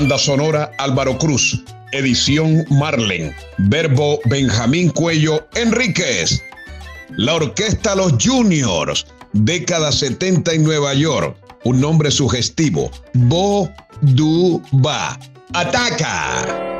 Banda sonora Álvaro Cruz. Edición Marlen. Verbo Benjamín Cuello Enríquez. La orquesta Los Juniors. Década 70 en Nueva York. Un nombre sugestivo. Bo Du Ba. Ataca.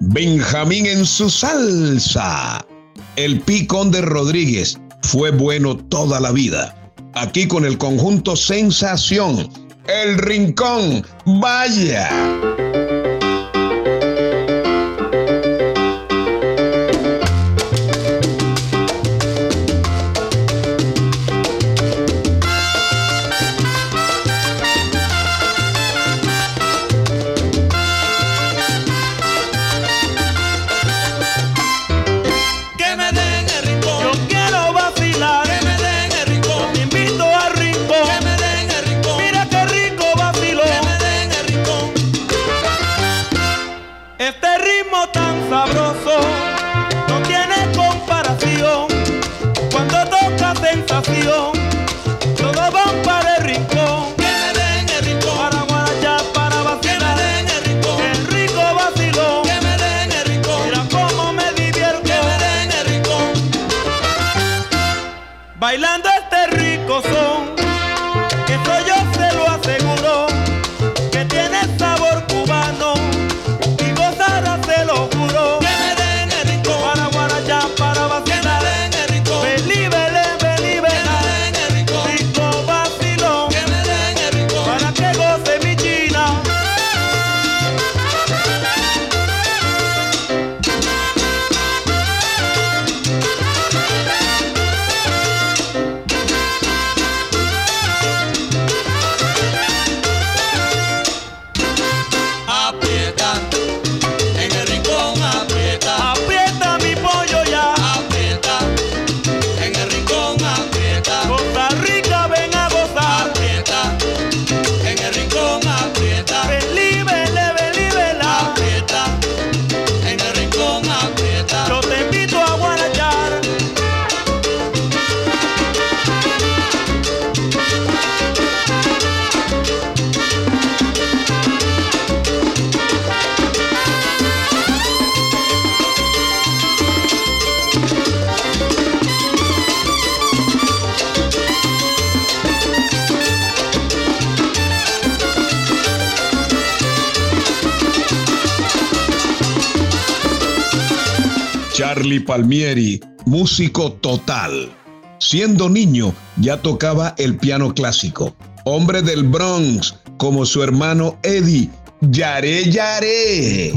Benjamín en su salsa. El picón de Rodríguez fue bueno toda la vida. Aquí con el conjunto Sensación. El Rincón. Vaya. Charlie Palmieri, músico total. Siendo niño ya tocaba el piano clásico. Hombre del Bronx, como su hermano Eddie. Yaré, yaré.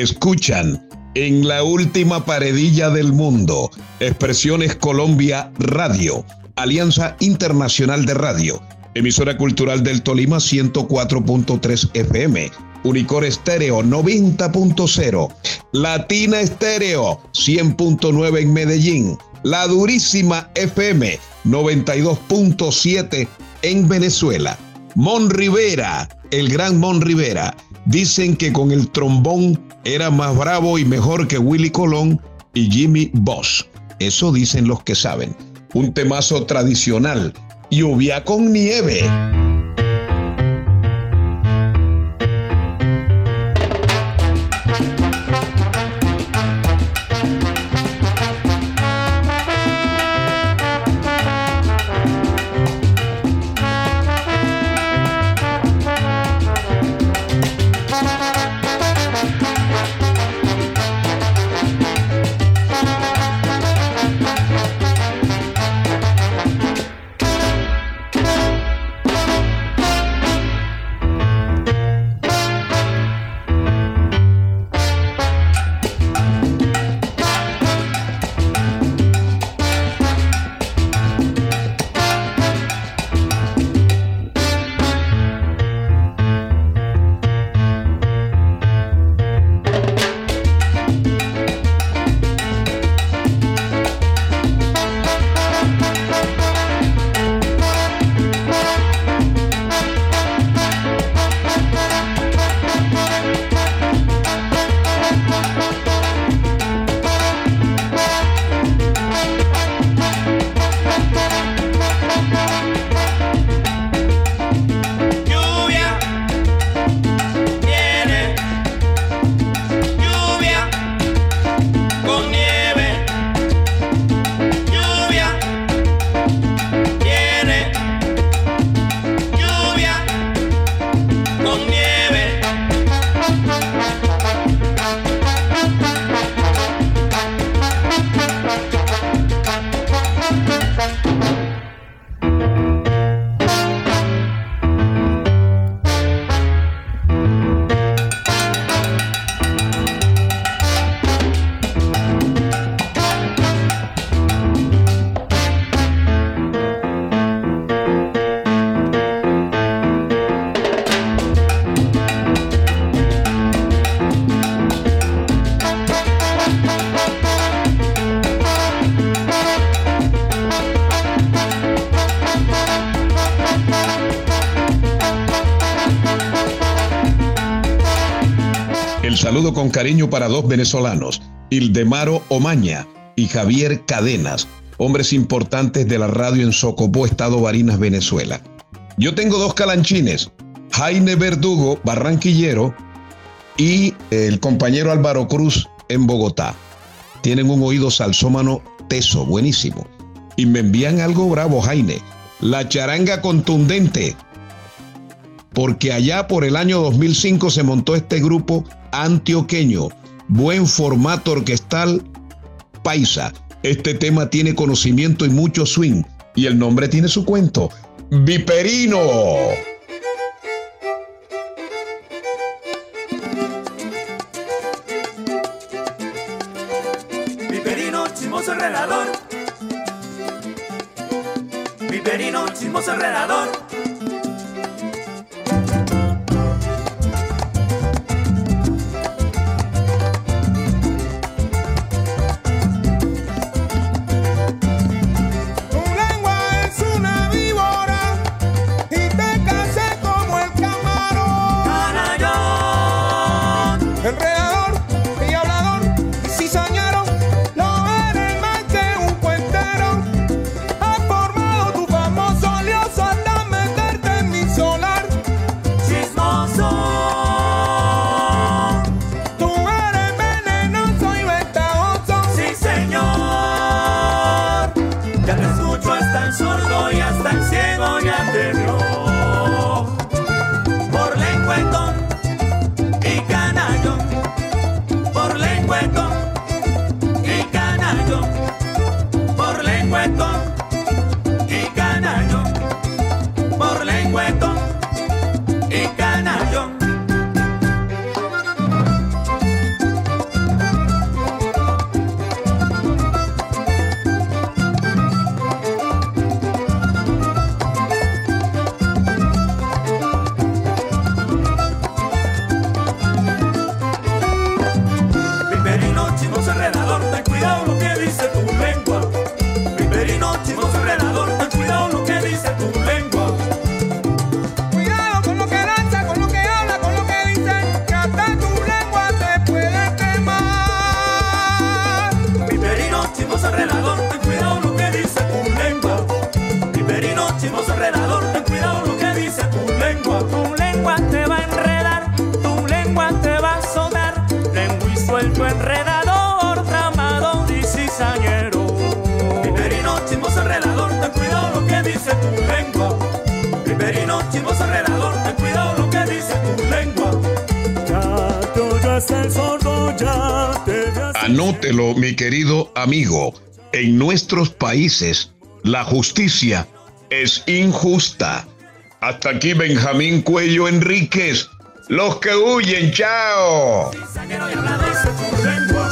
Escuchan en la última paredilla del mundo. Expresiones Colombia Radio, Alianza Internacional de Radio, emisora cultural del Tolima 104.3 FM, Unicor Estéreo 90.0, Latina Estéreo 100.9 en Medellín, La Durísima FM 92.7 en Venezuela, Mon Rivera, el gran Mon Rivera. Dicen que con el trombón era más bravo y mejor que Willy Colón y Jimmy Bosch. Eso dicen los que saben. Un temazo tradicional. Lluvia con nieve. El saludo con cariño para dos venezolanos, Ildemaro Omaña y Javier Cadenas, hombres importantes de la radio en Socopó, Estado Barinas, Venezuela. Yo tengo dos calanchines, Jaime Verdugo, barranquillero, y el compañero Álvaro Cruz en Bogotá. Tienen un oído salsómano teso, buenísimo. Y me envían algo bravo, Jaime. La charanga contundente. Porque allá por el año 2005 se montó este grupo antioqueño. Buen formato orquestal paisa. Este tema tiene conocimiento y mucho swing. Y el nombre tiene su cuento. Viperino. Viperino, chismoso enredador. Viperino, chismoso enredador. Por enredador, tramador y cizañero. Viperino, chismoso enredador, ten cuidado lo que dice tu lengua. Viperino, chismoso enredador, ten cuidado lo que dice tu lengua. Ya te oyes el sordo, ya te Anótelo, mi querido amigo. En nuestros países, la justicia es injusta. Hasta aquí Benjamín Cuello Enríquez. Los que huyen, chao.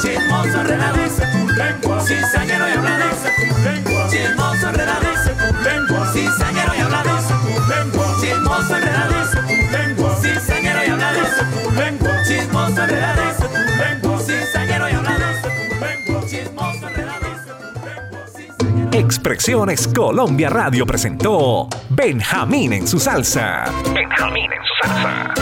Chismoso enredadice tu lengua. Cizañero y habladece tu lengua. Chismoso enredadice tu lengua. Cizañero y habladece tu lengua. Chismoso enredadice tu lengua. Cizañero y habladece tu lengua. Chismoso enredadice tu lengua. Cizañero y habladece tu lengua. Chismoso enredadice tu lengua. Cizañero- Expresiones Colombia Radio presentó Benjamín en su salsa. Benjamín en su salsa.